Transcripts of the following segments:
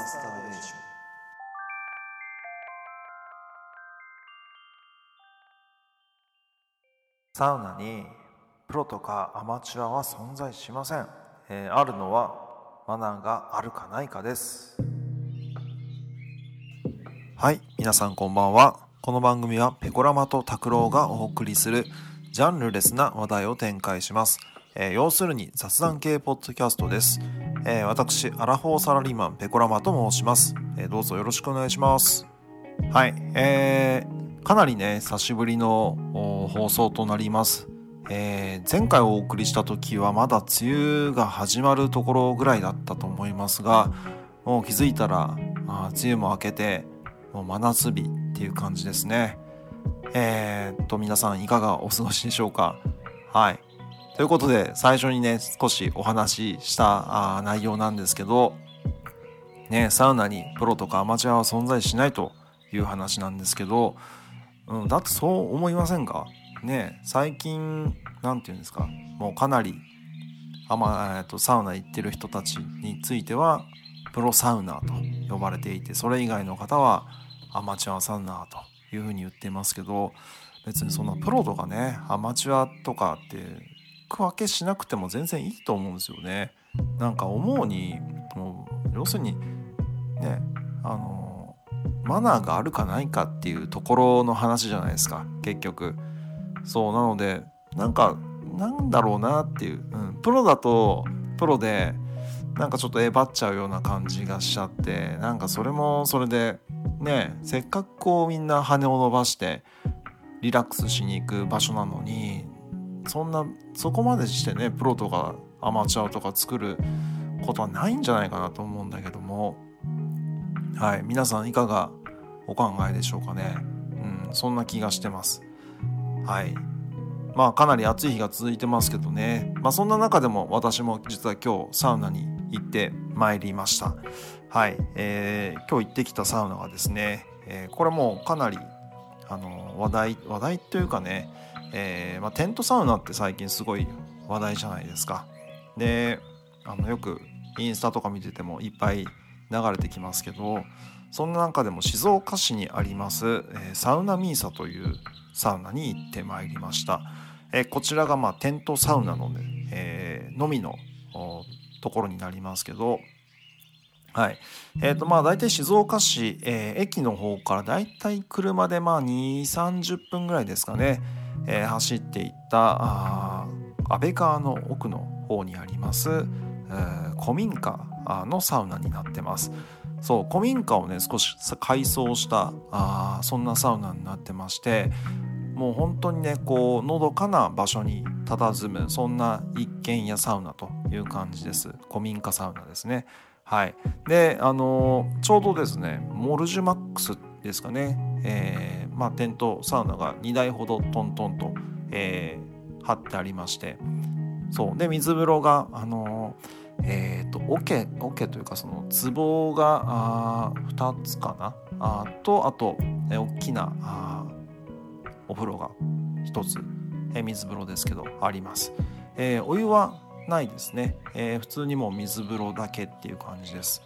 マスターベーションサウナにプロとかアマチュアは存在しません、えーあるのはマナーがあるかないかです。はい皆さんこんばんは。この番組はペコラマと拓郎がお送りするジャンルレスな話題を展開します、えー要するに雑談系ポッドキャストです、えー私アラフォーサラリーマンペコラマと申します、えーどうぞよろしくお願いします。はいえー、かなりね久しぶりの放送となります。えー前回お送りした時はまだ梅雨が始まるところぐらいだったと思いますがもう気づいたらあ梅雨も明けてもう真夏日っていう感じですね。えーっと皆さんいかがお過ごしでしょうか？はい。ということで最初にね少しお話ししたあ内容なんですけどねサウナにプロとかアマチュアは存在しないという話なんですけど、うん、だってそう思いませんか？ね最近なんていうんですか？もうかなりあま、えっとサウナ行ってる人たちについてはプロサウナーと呼ばれていてそれ以外の方はアマチュアサウナーというふうに言ってますけど別にそんなプロとかねアマチュアとかって区分けしなくても全然いいと思うんですよね。なんか思うにもう要するにねあのマナーがあるかないかっていうところの話じゃないですか結局。そうなのでなんかなんだろうなっていう、うん、プロだとプロでなんかちょっとえばっちゃうような感じがしちゃってなんかそれもそれでねせっかくこうみんな羽を伸ばしてリラックスしに行く場所なのにそんなそこまでしてねプロとかアマチュアとか作ることはないんじゃないかなと思うんだけども。はい皆さんいかがお考えでしょうかね。うんそんな気がしてます。はい。まあかなり暑い日が続いてますけどね。まあそんな中でも私も実は今日サウナに行ってまいりました。はい、えー今日行ってきたサウナがですね、えーこれもかなりあの話題話題というかね、えーまあ、テントサウナって最近すごい話題じゃないですか。であのよくインスタとか見ててもいっぱい流れてきますけどそんな中でも静岡市にあります、えーサウナミーサというサウナに行ってまいりました、えーこちらがまあテントサウナのね、えのみのところになりますけどはい。えー、とまあ大体静岡市、えー駅の方から大体車でまあ2 3 0分ぐらいですかね、えー走っていったあ安倍川の奥の方にあります、えー古民家のサウナになってます。そう古民家をね少し改装したあそんなサウナになってましてもう本当にねこうのどかな場所に佇むそんな一軒家サウナという感じです。古民家サウナですね。はい。であのーちょうどですねモルジュマックスですかね。えーまあテントサウナが2台ほどトントンと、えー張ってありまして。そう。で水風呂があのーえっ、と桶桶というかその壺があ2つかな。あとあと、えー大きなあお風呂が1つ、えー水風呂ですけどあります、えーお湯はないですね、えー普通にもう水風呂だけっていう感じです。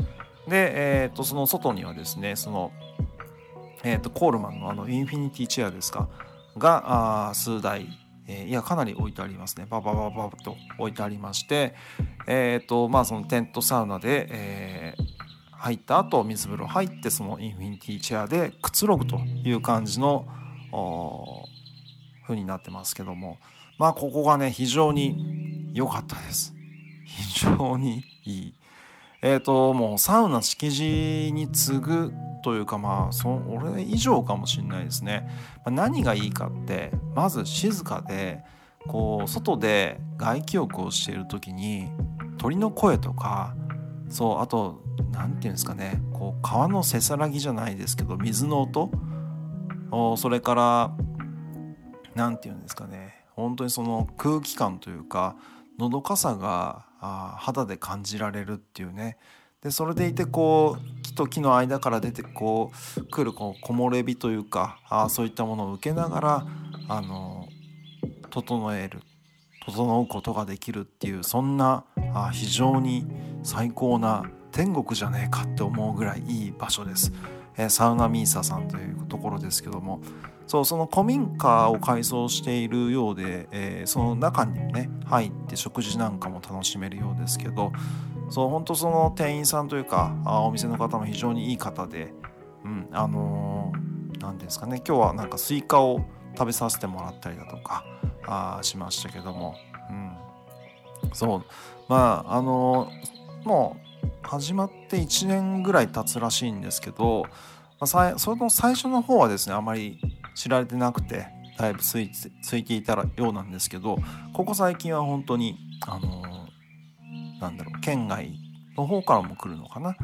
で、えー、とその外にはですねその、えー、とコールマンのあのインフィニティチェアですか？があ数台、えーいやかなり置いてありますね。バババババと置いてありましてえっ、とまあそのテントサウナで、えー入った後水風呂入ってそのインフィニティチェアでくつろぐという感じの風になってますけどもまあここがね非常に良かったです非常にいいえっ、ともうサウナ敷地に次ぐというかまあそ俺以上かもしれないですね、まあ何がいいかってまず静かでこう外で外気浴をしている時に鳥の声とかそうあと何て言うんですかねこう川のせさらぎじゃないですけど水の音おそれから何て言うんですかね本当にその空気感というかのどかさが肌で感じられるっていうねでそれでいてこう木と木の間から出てこう来るこう木漏れ日というかあそういったものを受けながらあの整える整うことができるっていうそんなあ非常に最高な天国じゃねえかって思うぐらいいい場所です、えー、サウナミーサさんというところですけども。そうその古民家を改装しているようで、えー、その中にね入って食事なんかも楽しめるようですけどそう本当その店員さんというかあお店の方も非常にいい方で、うん、あの何、ー、ですかね今日はなんかスイカを食べさせてもらったりだとかあしましたけども、うん、そうまああのー、もう始まって1年ぐらい経つらしいんですけど、まあ、その最初の方はですねあまり知られてなくてだいぶついついていたようなんですけどここ最近は本当にあのー、なんだろう県外の方からも来るのかな。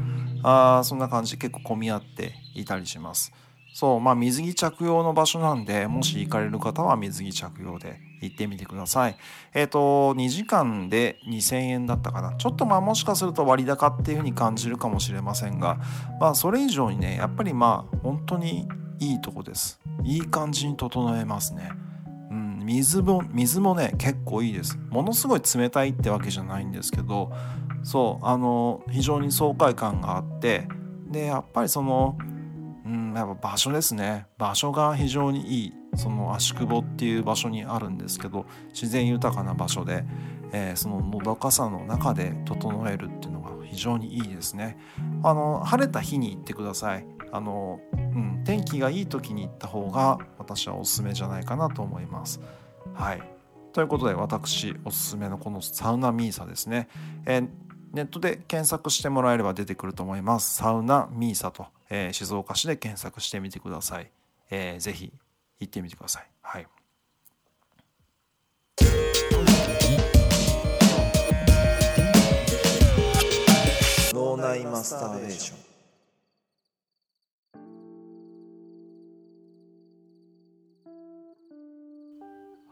あそんな感じで結構混み合っていたりします。そうまあ水着着用の場所なんでもし行かれる方は水着着用で行ってみてください。えっ、ー、と2時間で2000円だったかな。ちょっとまあもしかすると割高っていう風に感じるかもしれませんがまあそれ以上にねやっぱりまあ本当にいいとこです。いい感じに整えますね。水も水もね結構いいです。ものすごい冷たいってわけじゃないんですけどそうあの非常に爽快感があってでやっぱりそのうんやっぱ場所ですね。場所が非常にいいその足久保っていう場所にあるんですけど自然豊かな場所で、えー、そののどかさの中で整えるっていうのが非常にいいですね。あの晴れた日に行ってください。あの、うん、天気がいい時に行った方が私はおすすめじゃないかなと思います。はい、ということで私おすすめのこのサウナミーサですね、えー、ネットで検索してもらえれば出てくると思います。サウナミーサと、えー、静岡市で検索してみてください。えー、ぜひ行ってみてください。はい。脳内マスターベーション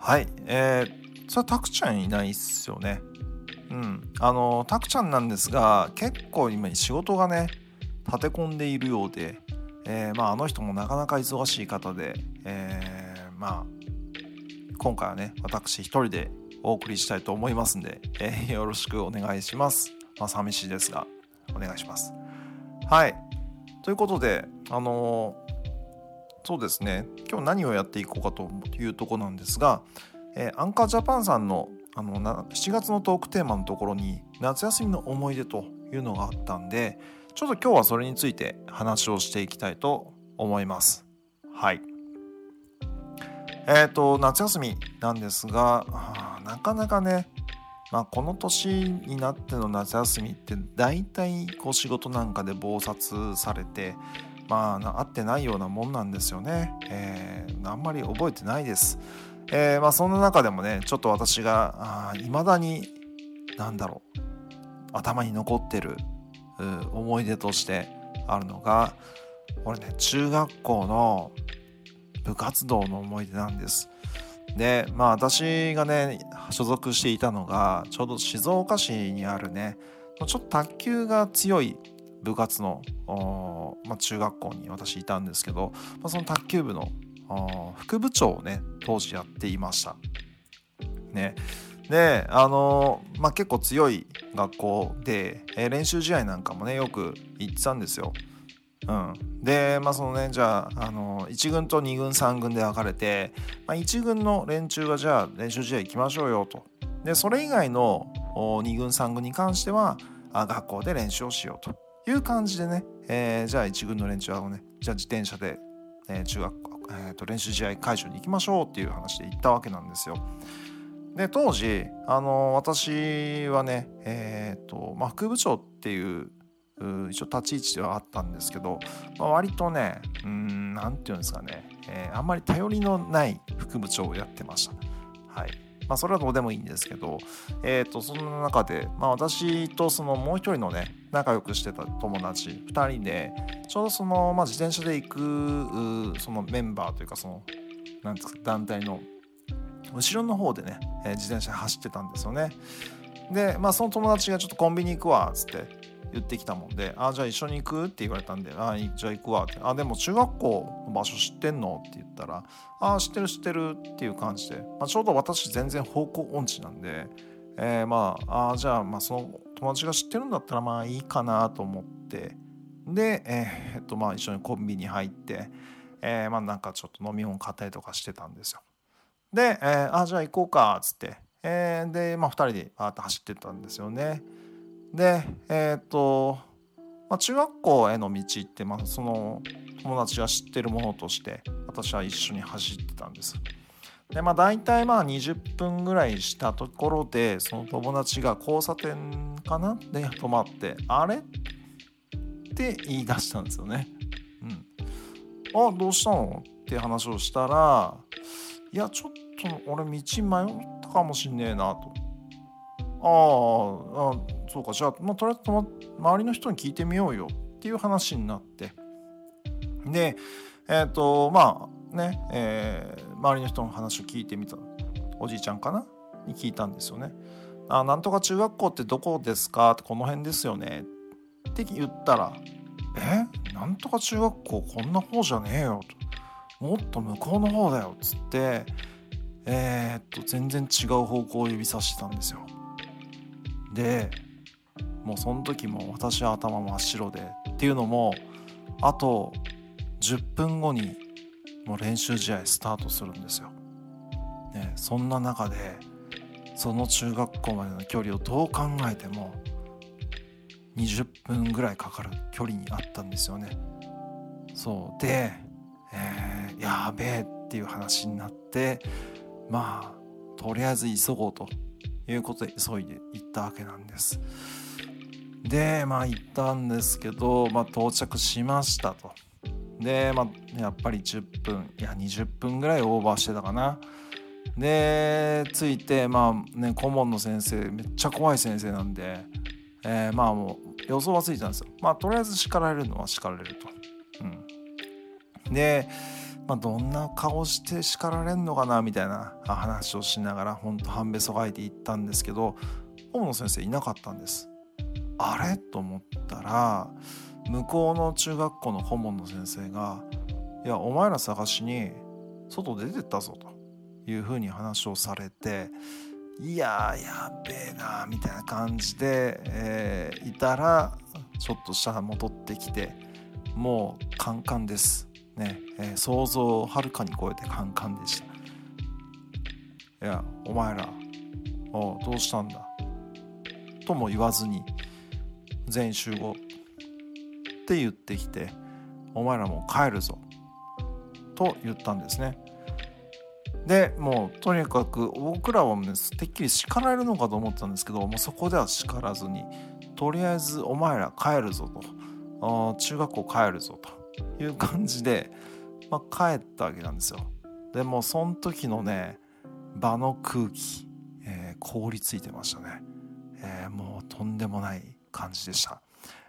はい、えー、それはタクちゃんいないっすよね。うん、あのタクちゃんなんですが結構今仕事がね立て込んでいるようで、えー、まあ、あの人もなかなか忙しい方で、えー、まあ今回はね私一人でお送りしたいと思いますんで、えー、よろしくお願いします。まあ、寂しいですがお願いします。はいということであのそうですね今日何をやっていこうかというとこなんですが、えー、アンカージャパンさんのあの7月のトークテーマのところに夏休みの思い出というのがあったんでちょっと今日はそれについて話をしていきたいと思います。はい。えっ、ー、と夏休みなんですがなかなかねまあ、この年になっての夏休みって大体こう仕事なんかで忙殺されてまあ合ってないようなもんなんですよね、えー、あんまり覚えてないです、えー、まあそんな中でもねちょっと私がいまだに何だろう頭に残ってる思い出としてあるのがこれね中学校の部活動の思い出なんです。でまあ私がね所属していたのがちょうど静岡市にあるねちょっと卓球が強い部活の、まあ、中学校に私いたんですけど、まあ、その卓球部の副部長をね当時やっていました。ね、であのー、まあ、結構強い学校で、えー、練習試合なんかもねよく行ってたんですよ。うん、でまあそのねじゃあ、あのー、1軍と2軍3軍で分かれて、まあ、1軍の連中がじゃあ練習試合行きましょうよと。でそれ以外の2軍3軍に関してはあ学校で練習をしようと。いう感じでね、えー、じゃあ1軍の連中はね、じゃあ自転車で、えー、中学校、えー、と練習試合会場に行きましょうっていう話で行ったわけなんですよ。で当時あの私はねえ、ー、と、まあ、副部長っていう一応立ち位置ではあったんですけど、まあ、割とねうん何て言うんですかね、えー、あんまり頼りのない副部長をやってました。はいまあ、それはどうでもいいんですけど、えー、とその中で、まあ、私とそのもう一人のね仲良くしてた友達2人でちょうどその、まあ、自転車で行くそのメンバーというかそのなんですか団体の後ろの方でね、えー、自転車走ってたんですよね。で、まあ、その友達がちょっとコンビニ行くわっつって言ってきたもんで「あじゃあ一緒に行く?」って言われたんで「あじゃあ行くわ」って「あでも中学校の場所知ってんの?」って言ったら「あ知ってる知ってる」っていう感じで、まあ、ちょうど私全然方向音痴なんで、えー、まああじゃあまあその友達が知ってるんだったらまあいいかなと思ってで、えー、っとまあ一緒にコンビニ入って、えー、まあなんかちょっと飲み物買ったりとかしてたんですよ。で、えー、あじゃあ行こうかっつって、えー、でまあ2人でバーッと走ってったんですよね。でえっと、まあ、中学校への道って、まあ、その友達が知ってるものとして私は一緒に走ってたんです。でまあ大体まあ20分ぐらいしたところでその友達が交差点かな？で止まって「あれ?」って言い出したんですよね。うん、あどうしたの？って話をしたら「いやちょっと俺道迷ったかもしんねえな」と。ああそうかじゃあ、まあ、とりあえず周りの人に聞いてみようよっていう話になってでえっ、ー、とまあね、えー、周りの人の話を聞いてみたおじいちゃんかなに聞いたんですよね。あなんとか中学校ってどこですか？ってこの辺ですよねって言ったら「え？なんとか中学校こんな方じゃねえよ」と「もっと向こうの方だよ」っつってえー、っと全然違う方向を指さしてたんですよ。でもうその時も私は頭真っ白でっていうのもあと10分後にもう練習試合スタートするんですよ。ね、そんな中でその中学校までの距離をどう考えても20分ぐらいかかる距離にあったんですよね。そうで、えー、やべえっていう話になってまあとりあえず急ごうということで急いで行ったわけなんです。でまあ行ったんですけど、まあ、到着しましたと。で、まあ、やっぱり10分いや20分ぐらいオーバーしてたかな。で着いてまあね顧問の先生めっちゃ怖い先生なんで、えー、まあもう予想はついたんですよ。まあとりあえず叱られるのは叱られると。うん、で、まあ、どんな顔して叱られんのかなみたいな話をしながらほんと半べそがいて行ったんですけど顧問の先生いなかったんです。あれ？と思ったら向こうの中学校の顧問の先生が「いやお前ら探しに外出てったぞ」というふうに話をされていややべえなみたいな感じで、えー、いたらちょっと下戻ってきてもうカンカンです。ね、えー、想像をはるかに超えてカンカンでした。いやお前らおどうしたんだ？とも言わずに全員集合って言ってきてお前らもう帰るぞ。と言ったんですね。でもうとにかく僕らはねてっきり叱られるのかと思ったんですけどもうそこでは叱らずにとりあえずお前ら帰るぞと。中学校帰るぞと。いう感じで、まあ、帰ったわけなんですよ。でもその時のね場の空気、えー、凍りついてましたね、えー、もうとんでもない感じでした、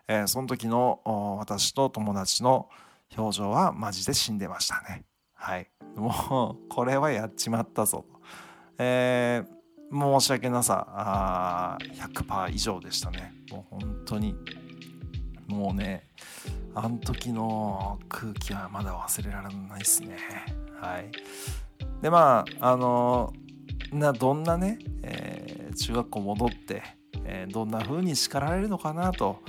えー、その時の私と友達の表情はマジで死んでましたね。はい。もうこれはやっちまったぞ、えー、申し訳なさあ100%以上でしたね。もう本当に。もうねあの時の空気はまだ忘れられないですね。はい。でまああのなどんなね、えー、中学校戻ってえー、どんな風に叱られるのかなと。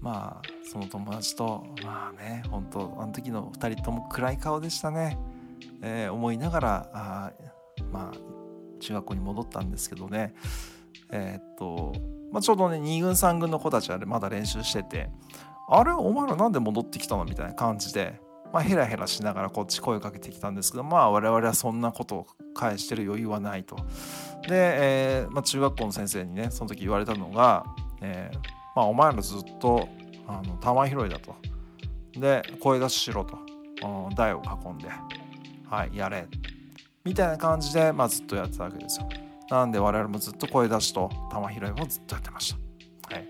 まあその友達とまあね本当あの時の2人とも暗い顔でしたね、えー、思いながらあまあ中学校に戻ったんですけどね。えー、っと、まあ、ちょうどね2軍3軍の子たちはまだ練習しててあれお前らなんで戻ってきたのみたいな感じでまあ、ヘラヘラしながらこっち声をかけてきたんですけどまあ我々はそんなことを返してる余裕はないと。で、えーまあ、中学校の先生にねその時言われたのが、えーまあ、お前らずっとあの玉拾いだと。で声出ししろと台を囲んではいやれみたいな感じで、まあ、ずっとやってたわけですよ。なんで我々もずっと声出しと玉拾いをずっとやってました。はい、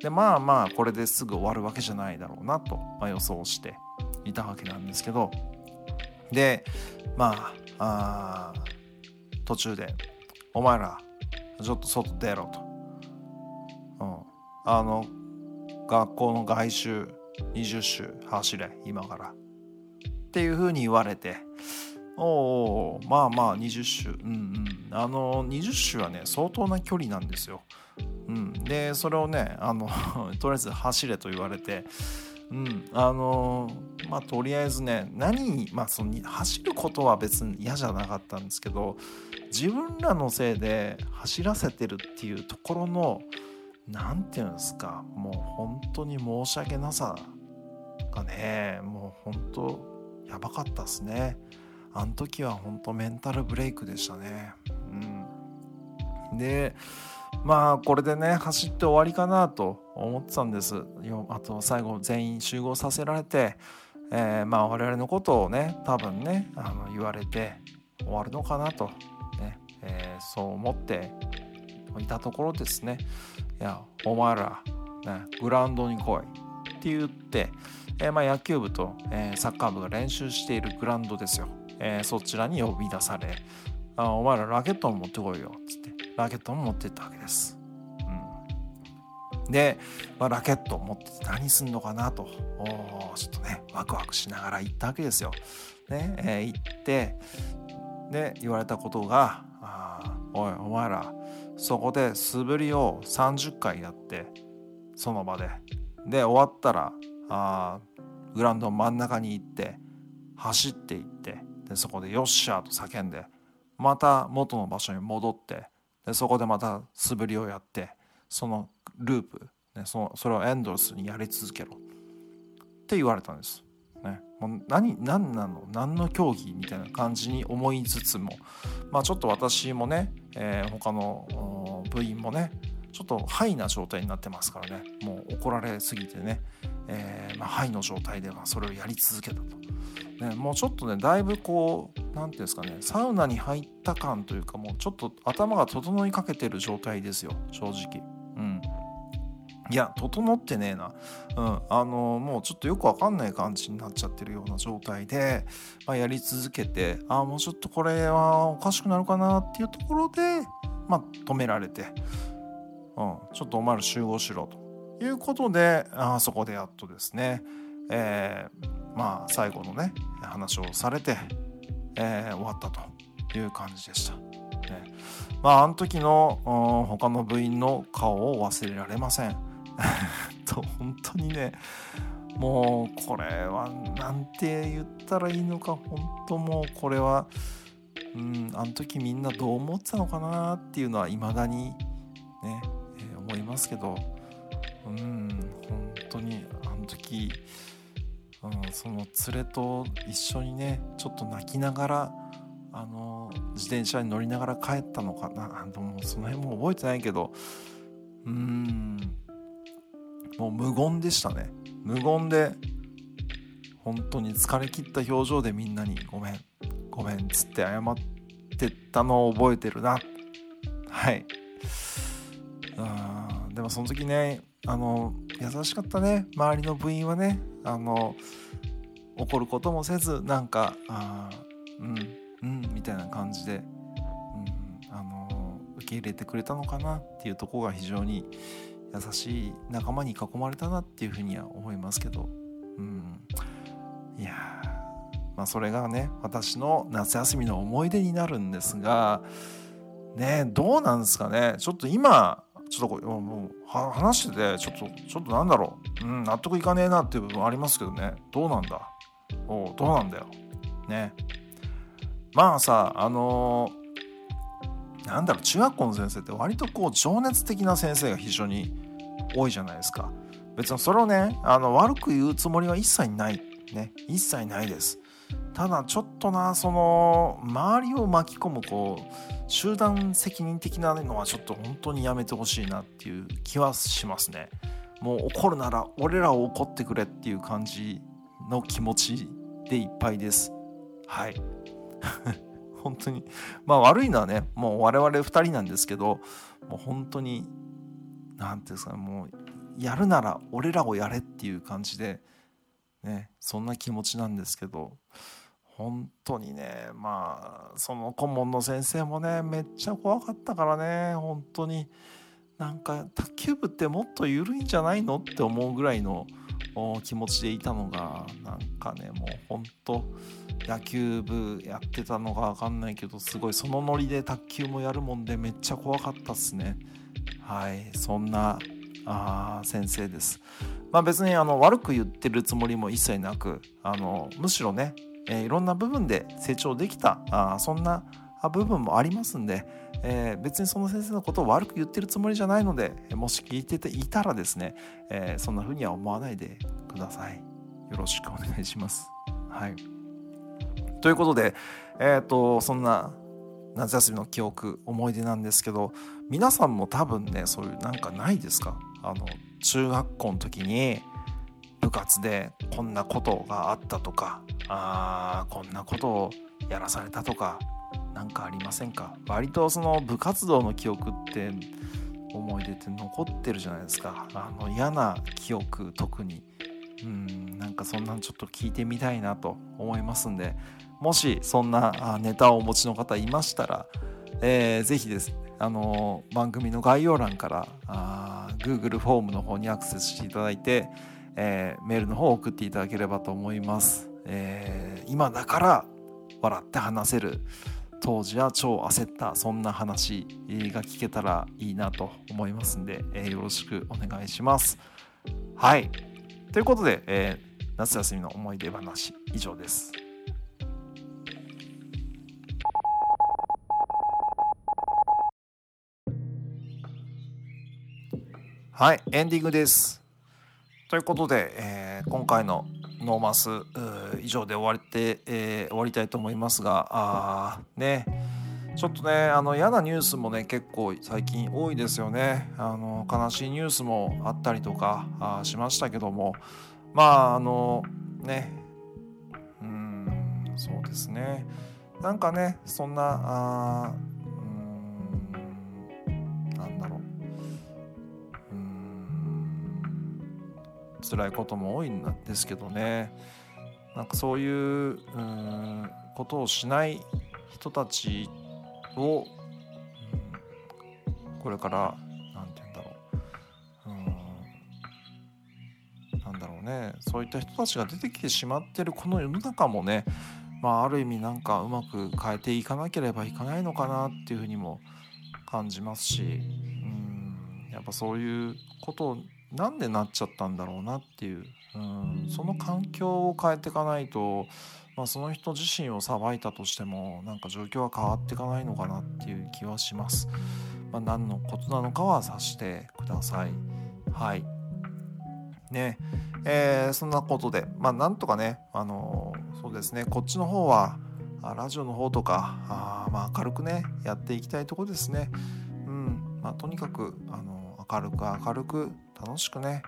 でまあまあこれですぐ終わるわけじゃないだろうなと、まあ、予想していたわけなんですけどでまあ途中で「お前らちょっと外出ろと」うん、あの学校の外周20周走れ今から。っていうふうに言われて。おおまあまあ20周。うんうん。あの20周はね相当な距離なんですよ、うん、でそれをねあの とりあえず走れと言われて。うん。あのまあとりあえずね何まあその走ることは別に嫌じゃなかったんですけど自分らのせいで走らせてるっていうところの何て言うんですかもう本当に申し訳なさがねもう本当やばかったっすね。あの時は本当メンタルブレイクでしたね。うん。でまあこれでね走って終わりかなと思ってたんです。あと最後全員集合させられて、えー、まあ我々のことをね多分ねあの言われて終わるのかなと、ねえー、そう思っていたところですね。いやお前ら、ね、グラウンドに来いって言って、えー、まあ野球部と、えサッカー部が練習しているグラウンドですよ、えそちらに呼び出されあお前らラケットも持ってこいよっつってラケットも持ってったわけです。で、まあ、ラケットを持ってて何すんのかなとちょっとねワクワクしながら行ったわけですよ。ねえー、行ってで言われたことが「おいお前らそこで素振りを30回やってその場でで終わったらあグラウンド真ん中に行って走っていってでそこで「よっしゃ!」と叫んでまた元の場所に戻ってでそこでまた素振りをやってそのループ、ね、そのそれをエンドレスにやり続けろ。って言われたんです。ね、もう何何なの？何の競技みたいな感じに思いつつも、まあ、ちょっと私もね、えー、他の部員もねちょっとハイな状態になってますからね。もう怒られすぎてね、えーまあ、ハイの状態ではそれをやり続けたと。ね、もうちょっとねだいぶこう何て言うんですかねサウナに入った感というかもうちょっと頭が整いかけてる状態ですよ。正直。いや整ってねえなうんあのもうちょっとよくわかんない感じになっちゃってるような状態で、まあ、やり続けてああもうちょっとこれはおかしくなるかなっていうところでまあ止められてうんちょっとお前ら集合しろということであそこでやっとですねえーまあ最後のね話をされて、えー、終わったという感じでした。ね、まああの時の他の部員の顔を忘れられません。と本当にねもうこれは何て言ったらいいのか本当もうこれはうんあの時みんなどう思ってたのかなっていうのは未だにね、えー、思いますけどうん本当にあの時うん、その連れと一緒にねちょっと泣きながらあの自転車に乗りながら帰ったのかなあもその辺も覚えてないけどうんもう無言でしたね。無言で本当に疲れ切った表情でみんなに「ごめんごめん」っつって謝ってたのを覚えてるな。はい。うんでもその時ねあの優しかったね。周りの部員はねあの怒ることもせずなんかあうんうんみたいな感じで、うん、あの受け入れてくれたのかなっていうとこが非常に優しい仲間に囲まれたなっていうふうには思いますけど、うん、いやまあそれがね私の夏休みの思い出になるんですがねどうなんですかね。ちょっと今ちょっともう話しててちょっとちょっとなんだろう、うん、納得いかねえなっていう部分ありますけどね。どうなんだ?おどうなんだよ。ね。まあさあの、なんだろう中学校の先生って割とこう情熱的な先生が非常に多いじゃないですか別にそれをねあの悪く言うつもりは一切ないね一切ないですただちょっとなその周りを巻き込むこう集団責任的なのはちょっと本当にやめてほしいなっていう気はしますね。もう怒るなら俺らを怒ってくれっていう感じの気持ちでいっぱいです。はい。本当に。まあ悪いのはね、もう我々2人なんですけど、もう本当に、何ていうんですか、もうやるなら俺らをやれっていう感じで、ね、そんな気持ちなんですけど、本当にねまあその顧問の先生もねめっちゃ怖かったからね本当になんか卓球部ってもっと緩いんじゃないのって思うぐらいの気持ちでいたのがなんかねもう本当野球部やってたのか分かんないけどすごいそのノリで卓球もやるもんでめっちゃ怖かったっすねはいそんなあ先生です。まあ、別にあの悪く言ってるつもりも一切なくあのむしろね、えー、いろんな部分で成長できたあそんな部分もありますんで、えー、別にその先生のことを悪く言ってるつもりじゃないのでもし聞いてていたらですね、えー、そんな風には思わないでください。よろしくお願いします。はい、ということで、えーと、そんな夏休みの記憶思い出なんですけど皆さんも多分ねそういうなんかないですか？あの中学校の時に部活でこんなことがあったとかあこんなことをやらされたとか何かありませんか？割とその部活動の記憶って思い出って残ってるじゃないですか。あの嫌な記憶特に。うんなんかそんなんちょっと聞いてみたいなと思いますんで。もしそんなネタをお持ちの方いましたら、えー、ぜひです。あの番組の概要欄からあ Google フォームの方にアクセスしていただいて、えー、メールの方を送っていただければと思います、えー、今だから笑って話せる当時は超焦ったそんな話が聞けたらいいなと思いますんで、えー、よろしくお願いします。はい。ということで、えー、夏休みの思い出話以上です。はい、エンディングです。ということで、えー、今回のノーマス以上で終わりて、えー、終わりたいと思いますが、あね、ちょっとね、あの嫌なニュースもね、結構最近多いですよね。あの悲しいニュースもあったりとかあしましたけども、まあ、あの、ね、うん、そうですね。なんかね、そんな、あ辛いことも多いんですけどね。なんかそういううんことをしない人たちを、うん、これから何て言うんだろう。うんなんだろうね。そういった人たちが出てきてしまってるこの世の中もねまあある意味なんかうまく変えていかなければいかないのかなっていうふうにも感じますしうんやっぱそういうことをなんでなっちゃったんだろうなっていう、うん、その環境を変えていかないと、まあ、その人自身を裁いたとしてもなんか状況は変わっていかないのかなっていう気はします。まあ、何のことなのかは察してください。はいねえー、そんなことで、まあ、なんとかね、あのー、そうですねこっちの方はラジオの方とかあ、まあ、明るくねやっていきたいとこですね。うんまあ、とにかく、あのー、明るく明るく楽しくね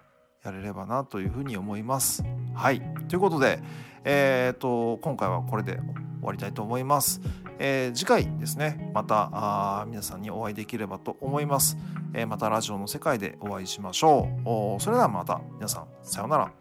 やれればなというふうに思います。はいということで、えーと、今回はこれで終わりたいと思います。えー、次回ですねまたあ皆さんにお会いできればと思います。えー、またラジオの世界でお会いしましょう。それではまた皆さんさようなら。